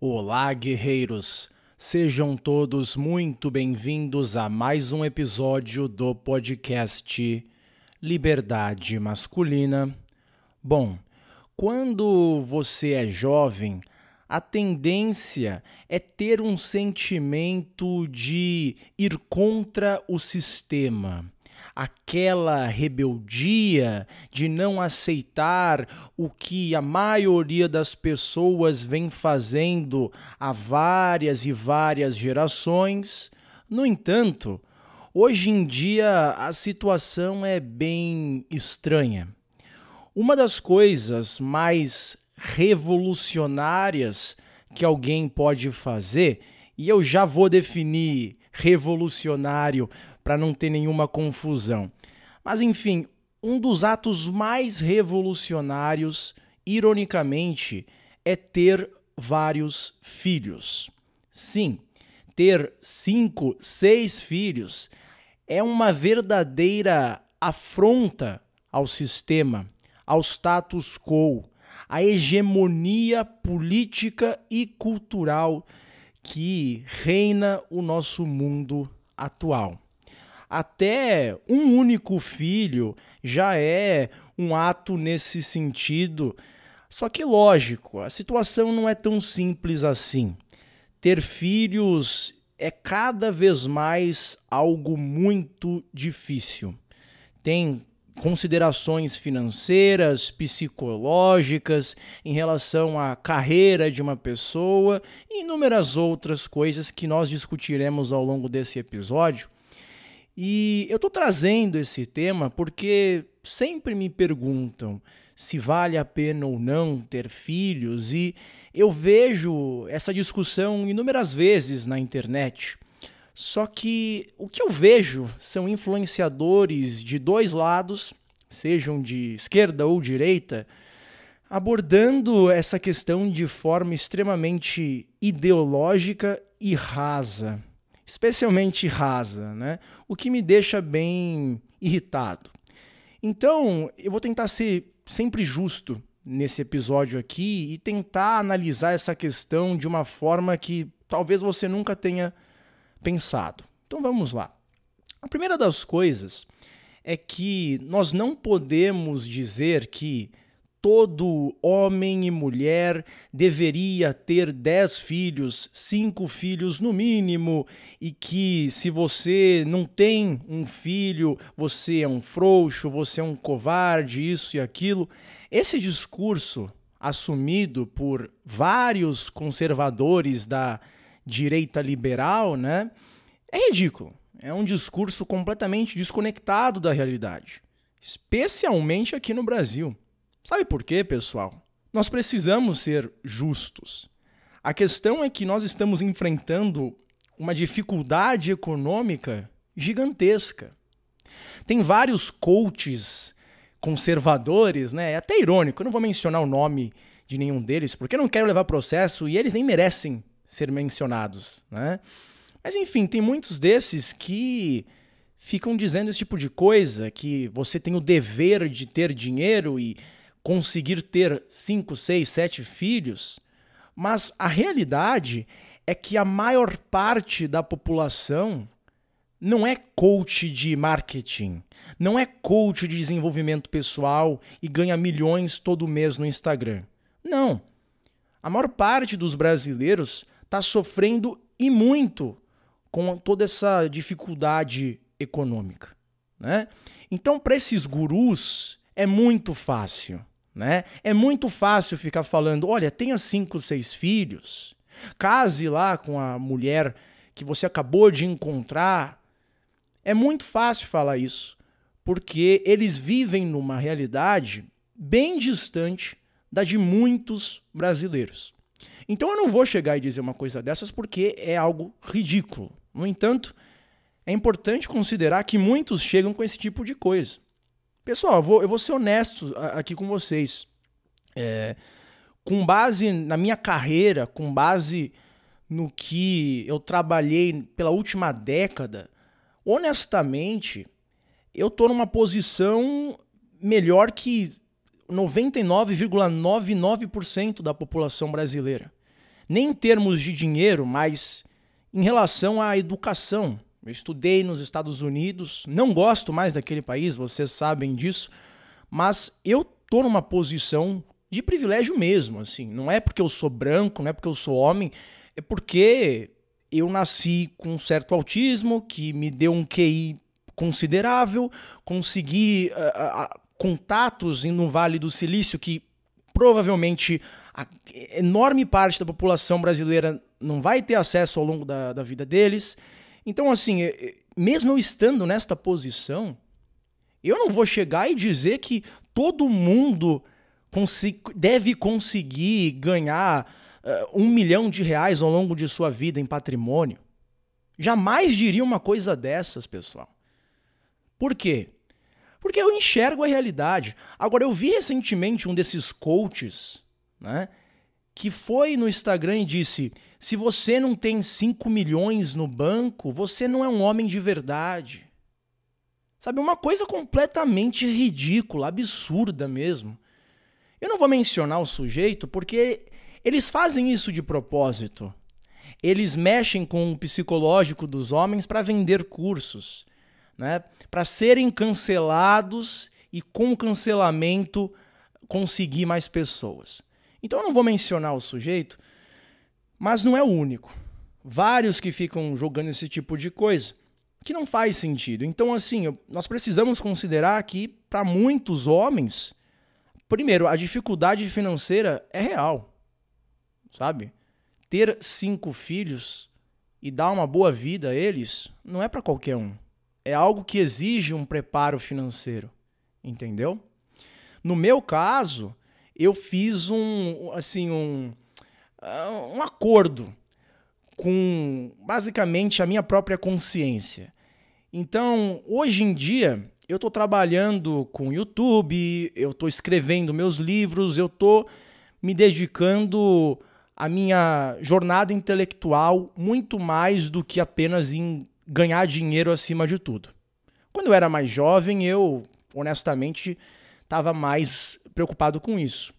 Olá, guerreiros! Sejam todos muito bem-vindos a mais um episódio do podcast Liberdade Masculina. Bom, quando você é jovem, a tendência é ter um sentimento de ir contra o sistema aquela rebeldia de não aceitar o que a maioria das pessoas vem fazendo há várias e várias gerações. No entanto, hoje em dia a situação é bem estranha. Uma das coisas mais revolucionárias que alguém pode fazer, e eu já vou definir revolucionário para não ter nenhuma confusão. Mas enfim, um dos atos mais revolucionários, ironicamente, é ter vários filhos. Sim, ter cinco, seis filhos é uma verdadeira afronta ao sistema, ao status quo, à hegemonia política e cultural que reina o nosso mundo atual até um único filho já é um ato nesse sentido. Só que, lógico, a situação não é tão simples assim. Ter filhos é cada vez mais algo muito difícil. Tem considerações financeiras, psicológicas, em relação à carreira de uma pessoa e inúmeras outras coisas que nós discutiremos ao longo desse episódio. E eu estou trazendo esse tema porque sempre me perguntam se vale a pena ou não ter filhos, e eu vejo essa discussão inúmeras vezes na internet. Só que o que eu vejo são influenciadores de dois lados, sejam de esquerda ou direita, abordando essa questão de forma extremamente ideológica e rasa especialmente rasa, né? o que me deixa bem irritado. Então, eu vou tentar ser sempre justo nesse episódio aqui e tentar analisar essa questão de uma forma que talvez você nunca tenha pensado. Então vamos lá. A primeira das coisas é que nós não podemos dizer que todo homem e mulher deveria ter dez filhos, cinco filhos no mínimo, e que se você não tem um filho, você é um frouxo, você é um covarde, isso e aquilo. Esse discurso assumido por vários conservadores da direita liberal, né, é ridículo. É um discurso completamente desconectado da realidade, especialmente aqui no Brasil. Sabe por quê, pessoal? Nós precisamos ser justos. A questão é que nós estamos enfrentando uma dificuldade econômica gigantesca. Tem vários coaches conservadores, né? É até irônico, eu não vou mencionar o nome de nenhum deles, porque eu não quero levar processo e eles nem merecem ser mencionados, né? Mas enfim, tem muitos desses que ficam dizendo esse tipo de coisa, que você tem o dever de ter dinheiro e conseguir ter cinco, seis, sete filhos, mas a realidade é que a maior parte da população não é coach de marketing, não é coach de desenvolvimento pessoal e ganha milhões todo mês no Instagram. Não. A maior parte dos brasileiros está sofrendo e muito com toda essa dificuldade econômica. Né? Então, para esses gurus, é muito fácil. Né? É muito fácil ficar falando: olha, tenha cinco, seis filhos, case lá com a mulher que você acabou de encontrar. É muito fácil falar isso, porque eles vivem numa realidade bem distante da de muitos brasileiros. Então eu não vou chegar e dizer uma coisa dessas porque é algo ridículo. No entanto, é importante considerar que muitos chegam com esse tipo de coisa. Pessoal, eu vou, eu vou ser honesto aqui com vocês. É, com base na minha carreira, com base no que eu trabalhei pela última década, honestamente, eu estou numa posição melhor que 99,99% ,99 da população brasileira. nem em termos de dinheiro, mas em relação à educação. Eu estudei nos Estados Unidos, não gosto mais daquele país, vocês sabem disso, mas eu tô numa posição de privilégio mesmo, assim. Não é porque eu sou branco, não é porque eu sou homem, é porque eu nasci com um certo autismo que me deu um QI considerável, consegui uh, uh, contatos no Vale do Silício que provavelmente a enorme parte da população brasileira não vai ter acesso ao longo da, da vida deles. Então, assim, mesmo eu estando nesta posição, eu não vou chegar e dizer que todo mundo deve conseguir ganhar uh, um milhão de reais ao longo de sua vida em patrimônio. Jamais diria uma coisa dessas, pessoal. Por quê? Porque eu enxergo a realidade. Agora, eu vi recentemente um desses coaches, né? Que foi no Instagram e disse: se você não tem 5 milhões no banco, você não é um homem de verdade. Sabe, uma coisa completamente ridícula, absurda mesmo. Eu não vou mencionar o sujeito porque eles fazem isso de propósito. Eles mexem com o psicológico dos homens para vender cursos, né? para serem cancelados e com cancelamento conseguir mais pessoas. Então eu não vou mencionar o sujeito, mas não é o único. Vários que ficam jogando esse tipo de coisa que não faz sentido. Então, assim, nós precisamos considerar que, para muitos homens, primeiro, a dificuldade financeira é real, sabe? Ter cinco filhos e dar uma boa vida a eles não é para qualquer um. É algo que exige um preparo financeiro, entendeu? No meu caso, eu fiz um, assim, um, uh, um acordo com basicamente a minha própria consciência. Então, hoje em dia, eu estou trabalhando com YouTube, eu estou escrevendo meus livros, eu estou me dedicando à minha jornada intelectual muito mais do que apenas em ganhar dinheiro acima de tudo. Quando eu era mais jovem, eu honestamente estava mais preocupado com isso.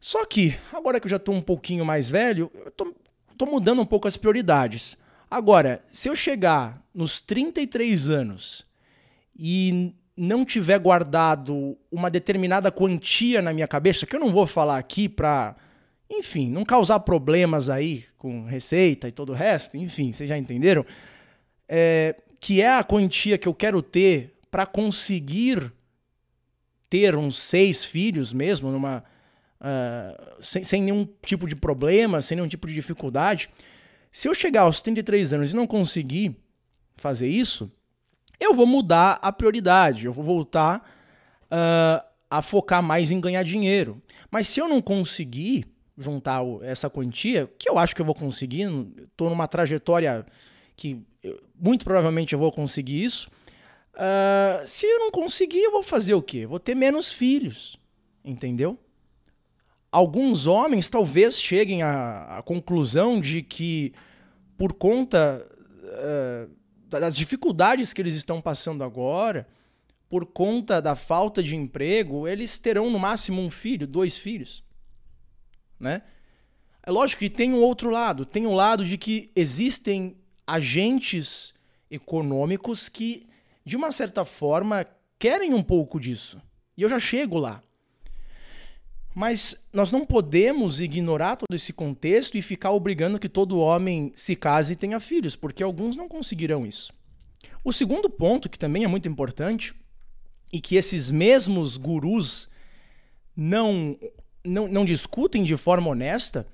Só que, agora que eu já estou um pouquinho mais velho, eu mudando um pouco as prioridades. Agora, se eu chegar nos 33 anos e não tiver guardado uma determinada quantia na minha cabeça, que eu não vou falar aqui para, enfim, não causar problemas aí com receita e todo o resto, enfim, vocês já entenderam, é, que é a quantia que eu quero ter para conseguir ter uns seis filhos mesmo, numa, uh, sem, sem nenhum tipo de problema, sem nenhum tipo de dificuldade. Se eu chegar aos 33 anos e não conseguir fazer isso, eu vou mudar a prioridade, eu vou voltar uh, a focar mais em ganhar dinheiro. Mas se eu não conseguir juntar essa quantia, que eu acho que eu vou conseguir, estou numa trajetória que muito provavelmente eu vou conseguir isso. Uh, se eu não conseguir, eu vou fazer o quê? Vou ter menos filhos, entendeu? Alguns homens talvez cheguem à, à conclusão de que, por conta uh, das dificuldades que eles estão passando agora, por conta da falta de emprego, eles terão no máximo um filho, dois filhos. Né? É lógico que tem um outro lado, tem o um lado de que existem agentes econômicos que, de uma certa forma, querem um pouco disso. E eu já chego lá. Mas nós não podemos ignorar todo esse contexto e ficar obrigando que todo homem se case e tenha filhos, porque alguns não conseguirão isso. O segundo ponto, que também é muito importante, e que esses mesmos gurus não, não, não discutem de forma honesta,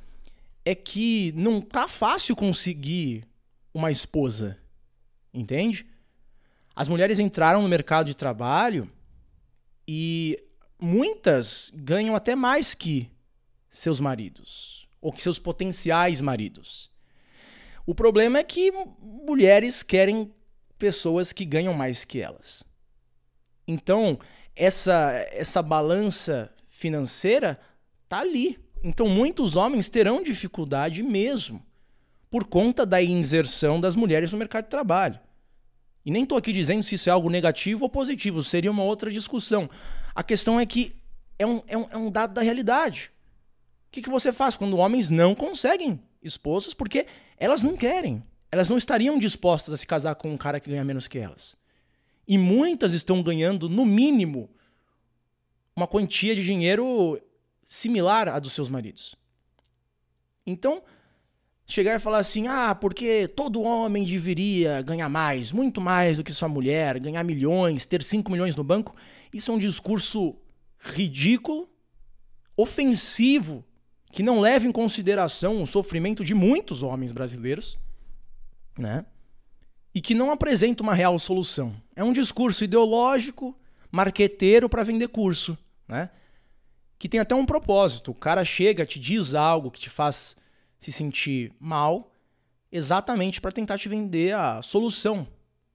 é que não tá fácil conseguir uma esposa. Entende? As mulheres entraram no mercado de trabalho e muitas ganham até mais que seus maridos, ou que seus potenciais maridos. O problema é que mulheres querem pessoas que ganham mais que elas. Então, essa essa balança financeira tá ali. Então, muitos homens terão dificuldade mesmo por conta da inserção das mulheres no mercado de trabalho. E nem estou aqui dizendo se isso é algo negativo ou positivo, seria uma outra discussão. A questão é que é um, é um, é um dado da realidade. O que, que você faz quando homens não conseguem esposas porque elas não querem. Elas não estariam dispostas a se casar com um cara que ganha menos que elas. E muitas estão ganhando, no mínimo, uma quantia de dinheiro similar à dos seus maridos. Então, chegar e falar assim: ah, porque todo homem deveria ganhar mais, muito mais do que sua mulher, ganhar milhões, ter 5 milhões no banco, isso é um discurso ridículo, ofensivo, que não leva em consideração o sofrimento de muitos homens brasileiros, né? E que não apresenta uma real solução. É um discurso ideológico, marqueteiro para vender curso, né? Que tem até um propósito. O cara chega, te diz algo que te faz se sentir mal, exatamente para tentar te vender a solução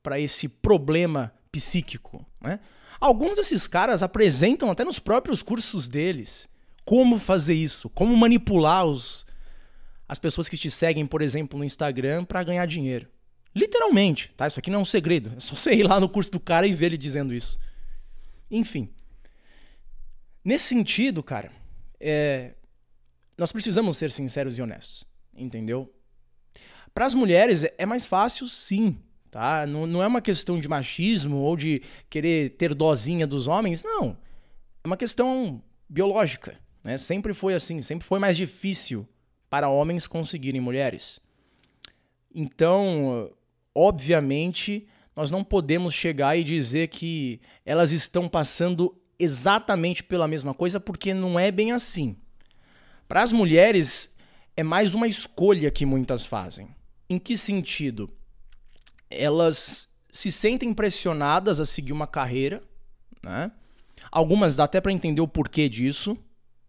para esse problema psíquico. Né? Alguns desses caras apresentam até nos próprios cursos deles como fazer isso, como manipular os, as pessoas que te seguem, por exemplo, no Instagram para ganhar dinheiro. Literalmente, tá? Isso aqui não é um segredo. É só você ir lá no curso do cara e ver ele dizendo isso. Enfim. Nesse sentido, cara, é, nós precisamos ser sinceros e honestos, entendeu? Para as mulheres é mais fácil, sim, tá? Não, não é uma questão de machismo ou de querer ter dozinha dos homens, não. É uma questão biológica, né? Sempre foi assim, sempre foi mais difícil para homens conseguirem mulheres. Então, obviamente, nós não podemos chegar e dizer que elas estão passando exatamente pela mesma coisa, porque não é bem assim. Para as mulheres, é mais uma escolha que muitas fazem. Em que sentido? Elas se sentem pressionadas a seguir uma carreira, né? Algumas dá até para entender o porquê disso,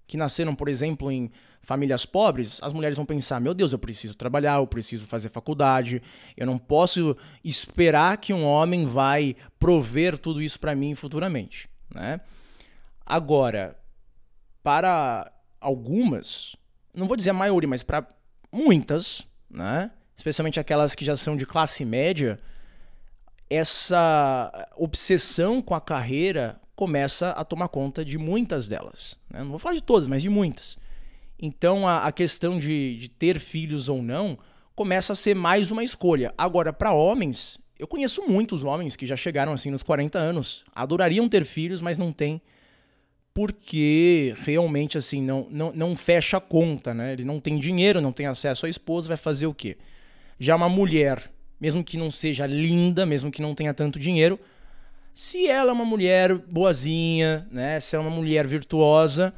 que nasceram, por exemplo, em famílias pobres, as mulheres vão pensar: meu Deus, eu preciso trabalhar, eu preciso fazer faculdade, eu não posso esperar que um homem vai prover tudo isso para mim futuramente, né? Agora, para algumas, não vou dizer a maioria, mas para muitas, né? especialmente aquelas que já são de classe média, essa obsessão com a carreira começa a tomar conta de muitas delas. Né? Não vou falar de todas, mas de muitas. Então a, a questão de, de ter filhos ou não começa a ser mais uma escolha. Agora, para homens, eu conheço muitos homens que já chegaram assim nos 40 anos, adorariam ter filhos, mas não têm porque realmente assim não, não, não fecha a conta, né? Ele não tem dinheiro, não tem acesso à esposa, vai fazer o quê? Já uma mulher, mesmo que não seja linda, mesmo que não tenha tanto dinheiro, se ela é uma mulher boazinha, né? Se ela é uma mulher virtuosa,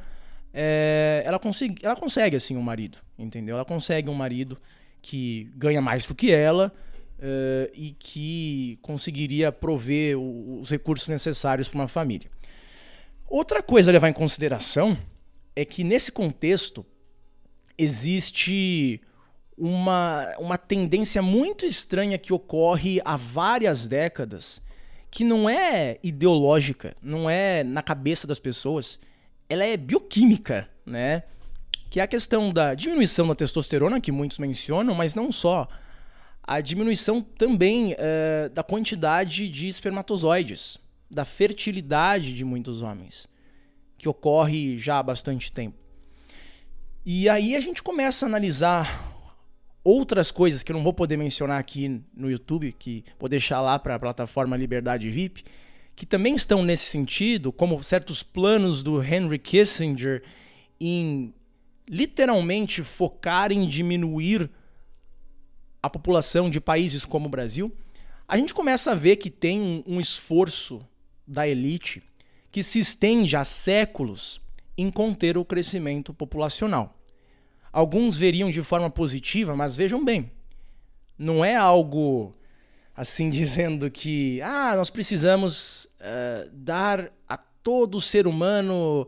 é, ela, consegue, ela consegue assim um marido, entendeu? Ela consegue um marido que ganha mais do que ela uh, e que conseguiria prover os recursos necessários para uma família. Outra coisa a levar em consideração é que nesse contexto existe uma, uma tendência muito estranha que ocorre há várias décadas, que não é ideológica, não é na cabeça das pessoas, ela é bioquímica, né? Que é a questão da diminuição da testosterona, que muitos mencionam, mas não só. A diminuição também uh, da quantidade de espermatozoides da fertilidade de muitos homens, que ocorre já há bastante tempo. E aí a gente começa a analisar outras coisas que eu não vou poder mencionar aqui no YouTube, que vou deixar lá para a plataforma Liberdade VIP, que também estão nesse sentido, como certos planos do Henry Kissinger em literalmente focar em diminuir a população de países como o Brasil, a gente começa a ver que tem um, um esforço da elite que se estende há séculos em conter o crescimento populacional. Alguns veriam de forma positiva, mas vejam bem, não é algo assim dizendo que ah, nós precisamos uh, dar a todo ser humano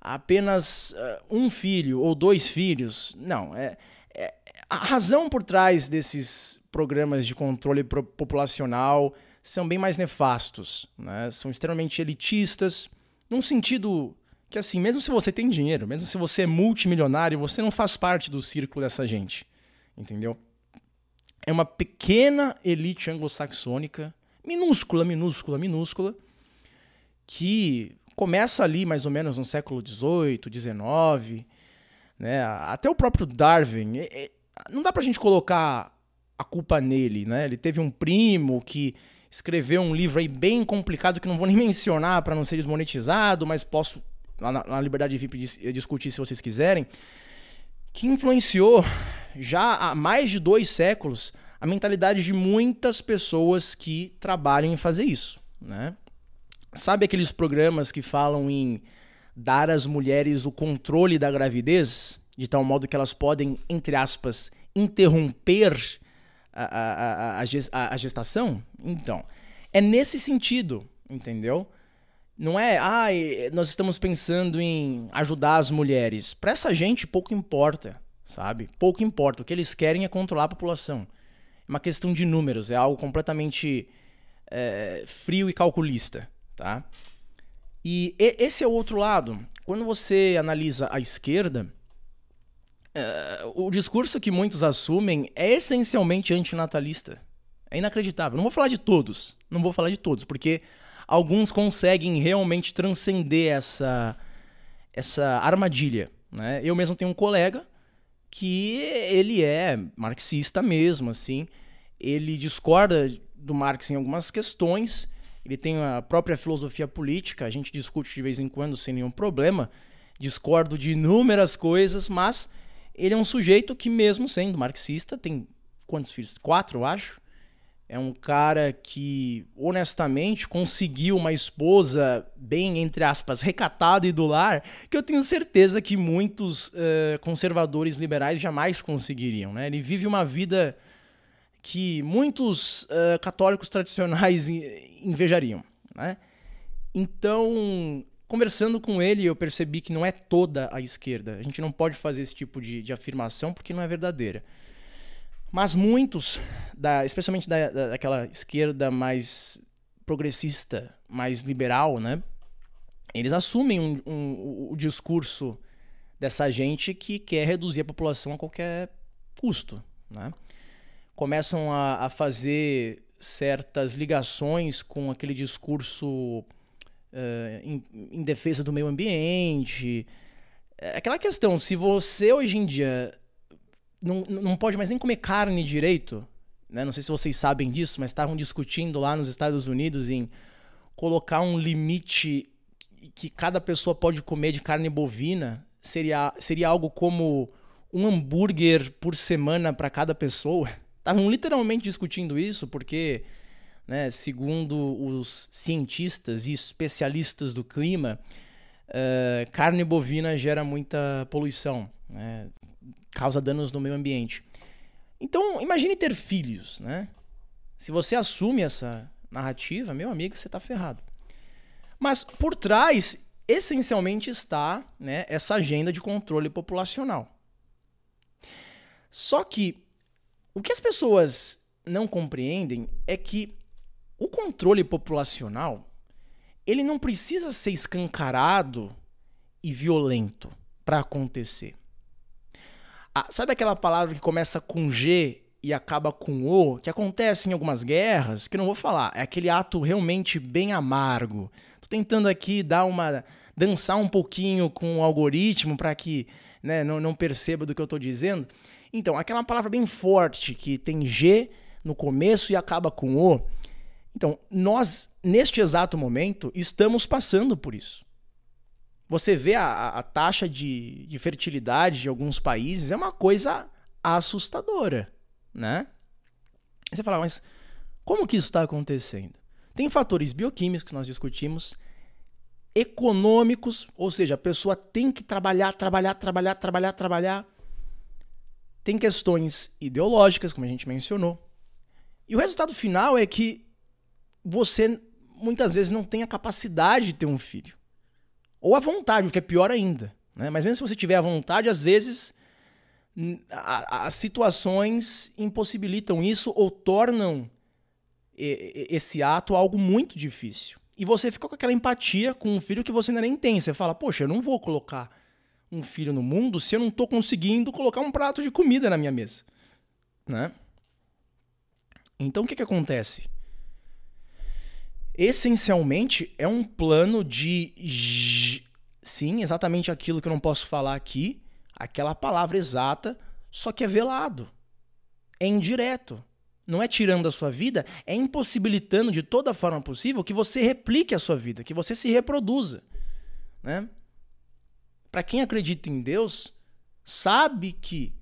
apenas uh, um filho ou dois filhos. Não, é, é, a razão por trás desses programas de controle populacional são bem mais nefastos, né? são extremamente elitistas, num sentido que, assim, mesmo se você tem dinheiro, mesmo se você é multimilionário, você não faz parte do círculo dessa gente, entendeu? É uma pequena elite anglo-saxônica, minúscula, minúscula, minúscula, que começa ali mais ou menos no século XVIII, XIX, né? até o próprio Darwin. não dá pra gente colocar a culpa nele, né? Ele teve um primo que escreveu um livro aí bem complicado que não vou nem mencionar para não ser desmonetizado, mas posso lá na, na Liberdade VIP discutir se vocês quiserem, que influenciou já há mais de dois séculos a mentalidade de muitas pessoas que trabalham em fazer isso, né? Sabe aqueles programas que falam em dar às mulheres o controle da gravidez, de tal modo que elas podem, entre aspas, interromper a, a, a, a gestação? Então, é nesse sentido, entendeu? Não é, ah, nós estamos pensando em ajudar as mulheres. Para essa gente, pouco importa, sabe? Pouco importa. O que eles querem é controlar a população. É uma questão de números, é algo completamente é, frio e calculista, tá? E esse é o outro lado. Quando você analisa a esquerda, uh, o discurso que muitos assumem é essencialmente antinatalista. É inacreditável. Não vou falar de todos. Não vou falar de todos, porque alguns conseguem realmente transcender essa, essa armadilha. Né? Eu mesmo tenho um colega que ele é marxista mesmo, assim. Ele discorda do Marx em algumas questões, ele tem a própria filosofia política, a gente discute de vez em quando sem nenhum problema. Discordo de inúmeras coisas, mas ele é um sujeito que, mesmo sendo marxista, tem quantos filhos? Quatro, eu acho. É um cara que, honestamente, conseguiu uma esposa bem, entre aspas, recatada e do lar, que eu tenho certeza que muitos uh, conservadores liberais jamais conseguiriam. Né? Ele vive uma vida que muitos uh, católicos tradicionais invejariam. Né? Então, conversando com ele, eu percebi que não é toda a esquerda. A gente não pode fazer esse tipo de, de afirmação porque não é verdadeira. Mas muitos, da, especialmente da, da, daquela esquerda mais progressista, mais liberal, né? Eles assumem um, um, o discurso dessa gente que quer reduzir a população a qualquer custo, né? começam a, a fazer certas ligações com aquele discurso uh, em, em, defesa do meio ambiente. É aquela questão, se você hoje em dia não, não pode mais nem comer carne direito, né? não sei se vocês sabem disso, mas estavam discutindo lá nos Estados Unidos em colocar um limite que cada pessoa pode comer de carne bovina, seria, seria algo como um hambúrguer por semana para cada pessoa. Estavam literalmente discutindo isso porque, né, segundo os cientistas e especialistas do clima, uh, carne bovina gera muita poluição, né, causa danos no meio ambiente. Então, imagine ter filhos, né? Se você assume essa narrativa, meu amigo, você está ferrado. Mas por trás, essencialmente, está né, essa agenda de controle populacional. Só que o que as pessoas não compreendem é que o controle populacional ele não precisa ser escancarado e violento para acontecer. Ah, sabe aquela palavra que começa com G e acaba com O, que acontece em algumas guerras, que não vou falar, é aquele ato realmente bem amargo. Tô tentando aqui dar uma dançar um pouquinho com o algoritmo para que né, não, não perceba do que eu estou dizendo. Então, aquela palavra bem forte que tem G no começo e acaba com O. Então, nós, neste exato momento, estamos passando por isso. Você vê a, a taxa de, de fertilidade de alguns países, é uma coisa assustadora, né? você fala, mas como que isso está acontecendo? Tem fatores bioquímicos que nós discutimos, econômicos, ou seja, a pessoa tem que trabalhar, trabalhar, trabalhar, trabalhar, trabalhar tem questões ideológicas, como a gente mencionou. E o resultado final é que você muitas vezes não tem a capacidade de ter um filho. Ou a vontade, o que é pior ainda. Né? Mas mesmo se você tiver a vontade, às vezes as situações impossibilitam isso ou tornam esse ato algo muito difícil. E você fica com aquela empatia com um filho que você ainda nem tem. Você fala, poxa, eu não vou colocar um filho no mundo se eu não estou conseguindo colocar um prato de comida na minha mesa? Né? Então o que, que acontece? Essencialmente é um plano de. Sim, exatamente aquilo que eu não posso falar aqui, aquela palavra exata Só que é velado, é indireto. Não é tirando a sua vida, é impossibilitando de toda forma possível que você replique a sua vida, que você se reproduza. Né? Para quem acredita em Deus, sabe que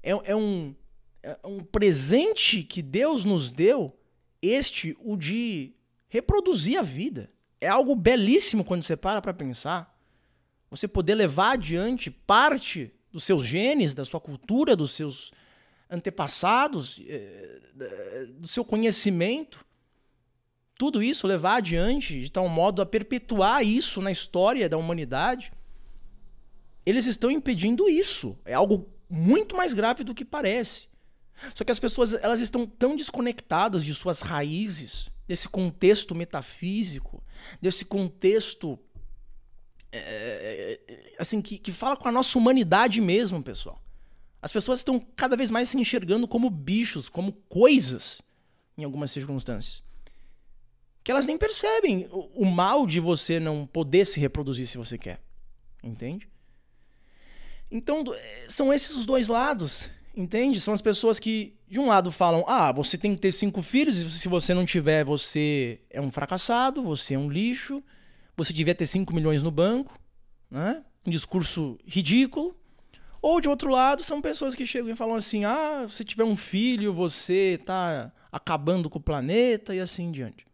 é, é, um, é um presente que Deus nos deu, este, o de reproduzir a vida. É algo belíssimo quando você para para pensar. Você poder levar adiante parte dos seus genes, da sua cultura, dos seus antepassados, eh, do seu conhecimento. Tudo isso levar adiante de tal modo a perpetuar isso na história da humanidade. Eles estão impedindo isso. É algo muito mais grave do que parece. Só que as pessoas elas estão tão desconectadas de suas raízes, desse contexto metafísico, desse contexto é, assim que, que fala com a nossa humanidade mesmo, pessoal. As pessoas estão cada vez mais se enxergando como bichos, como coisas, em algumas circunstâncias. Que elas nem percebem o, o mal de você não poder se reproduzir se você quer. Entende? Então, são esses os dois lados. Entende? São as pessoas que, de um lado, falam: ah, você tem que ter cinco filhos, e se você não tiver, você é um fracassado, você é um lixo, você devia ter 5 milhões no banco, né? Um discurso ridículo. Ou de outro lado, são pessoas que chegam e falam assim: ah, se tiver um filho, você está acabando com o planeta e assim em diante.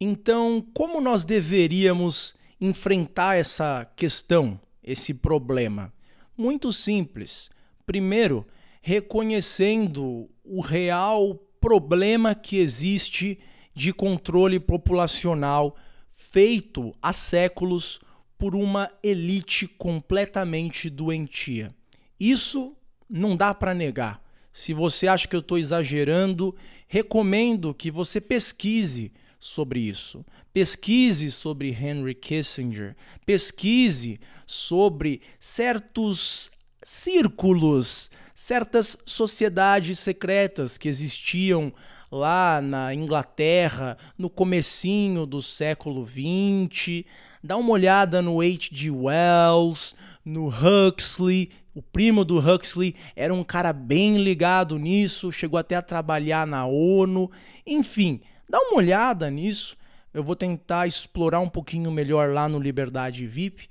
Então, como nós deveríamos enfrentar essa questão, esse problema? Muito simples. Primeiro, reconhecendo o real problema que existe de controle populacional feito há séculos por uma elite completamente doentia. Isso não dá para negar. Se você acha que eu estou exagerando, recomendo que você pesquise sobre isso. Pesquise sobre Henry Kissinger. Pesquise sobre certos círculos, certas sociedades secretas que existiam lá na Inglaterra no comecinho do século XX. Dá uma olhada no H.G. Wells, no Huxley. O primo do Huxley era um cara bem ligado nisso, chegou até a trabalhar na ONU. Enfim, dá uma olhada nisso. Eu vou tentar explorar um pouquinho melhor lá no Liberdade VIP.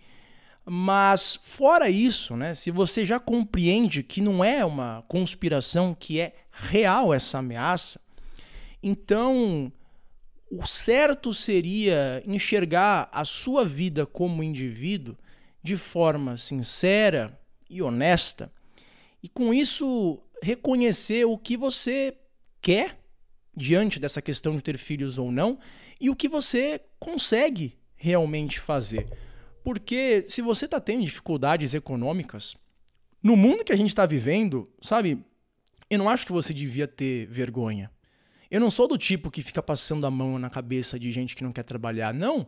Mas fora isso, né, se você já compreende que não é uma conspiração, que é real essa ameaça, então, o certo seria enxergar a sua vida como indivíduo de forma sincera e honesta, e com isso reconhecer o que você quer diante dessa questão de ter filhos ou não e o que você consegue realmente fazer. Porque se você está tendo dificuldades econômicas, no mundo que a gente está vivendo, sabe, eu não acho que você devia ter vergonha. Eu não sou do tipo que fica passando a mão na cabeça de gente que não quer trabalhar, não.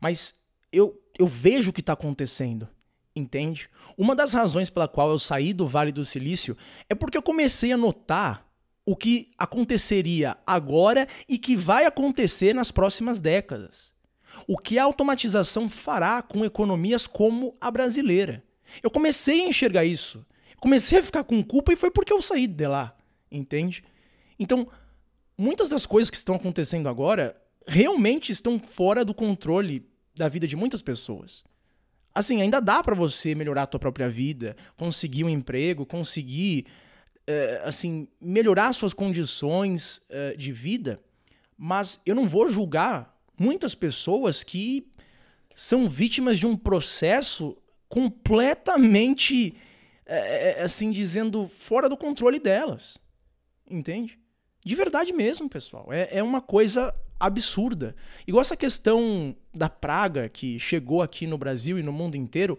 Mas eu, eu vejo o que está acontecendo, entende? Uma das razões pela qual eu saí do Vale do Silício é porque eu comecei a notar o que aconteceria agora e que vai acontecer nas próximas décadas. O que a automatização fará com economias como a brasileira. Eu comecei a enxergar isso. comecei a ficar com culpa e foi porque eu saí de lá, entende? Então, muitas das coisas que estão acontecendo agora realmente estão fora do controle da vida de muitas pessoas. Assim, ainda dá para você melhorar a tua própria vida, conseguir um emprego, conseguir uh, assim melhorar suas condições uh, de vida, mas eu não vou julgar muitas pessoas que são vítimas de um processo completamente, uh, assim dizendo, fora do controle delas. Entende? De verdade mesmo, pessoal. É, é uma coisa absurda. Igual essa questão da praga que chegou aqui no Brasil e no mundo inteiro.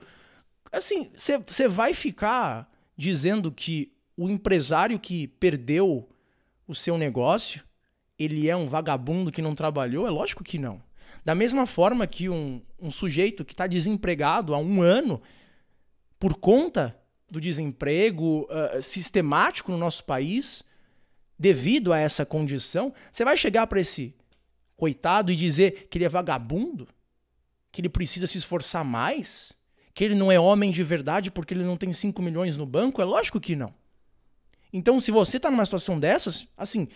Assim, você vai ficar dizendo que o empresário que perdeu o seu negócio, ele é um vagabundo que não trabalhou? É lógico que não. Da mesma forma que um, um sujeito que está desempregado há um ano, por conta do desemprego uh, sistemático no nosso país, devido a essa condição, você vai chegar para esse coitado e dizer que ele é vagabundo? Que ele precisa se esforçar mais? Que ele não é homem de verdade porque ele não tem 5 milhões no banco? É lógico que não. Então, se você está numa situação dessas, assim,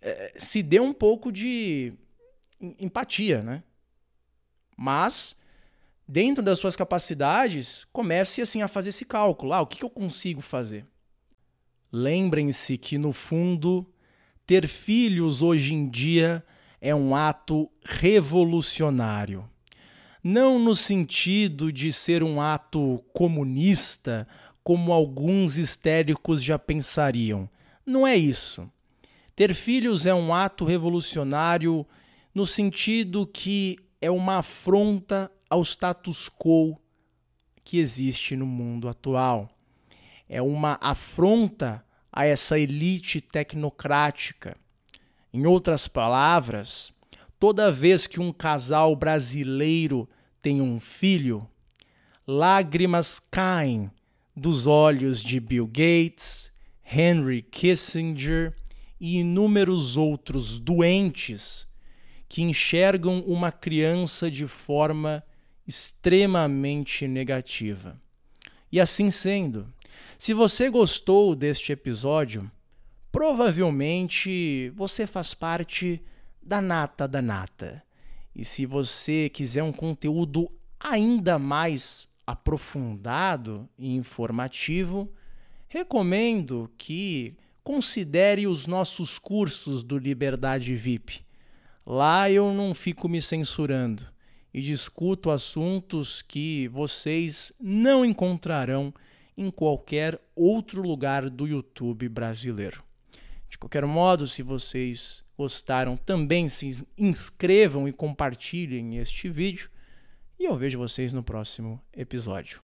é, se dê um pouco de empatia, né? Mas, dentro das suas capacidades, comece assim a fazer esse cálculo. Ah, o que, que eu consigo fazer? Lembrem-se que, no fundo, ter filhos hoje em dia é um ato revolucionário. Não no sentido de ser um ato comunista, como alguns histéricos já pensariam. Não é isso. Ter filhos é um ato revolucionário no sentido que é uma afronta ao status quo que existe no mundo atual. É uma afronta a essa elite tecnocrática. Em outras palavras, toda vez que um casal brasileiro tem um filho, lágrimas caem dos olhos de Bill Gates, Henry Kissinger e inúmeros outros doentes que enxergam uma criança de forma extremamente negativa. E assim sendo, se você gostou deste episódio, provavelmente você faz parte da nata da nata. E se você quiser um conteúdo ainda mais aprofundado e informativo, recomendo que considere os nossos cursos do Liberdade VIP. Lá eu não fico me censurando e discuto assuntos que vocês não encontrarão em qualquer outro lugar do YouTube brasileiro. De qualquer modo, se vocês gostaram, também se inscrevam e compartilhem este vídeo. E eu vejo vocês no próximo episódio.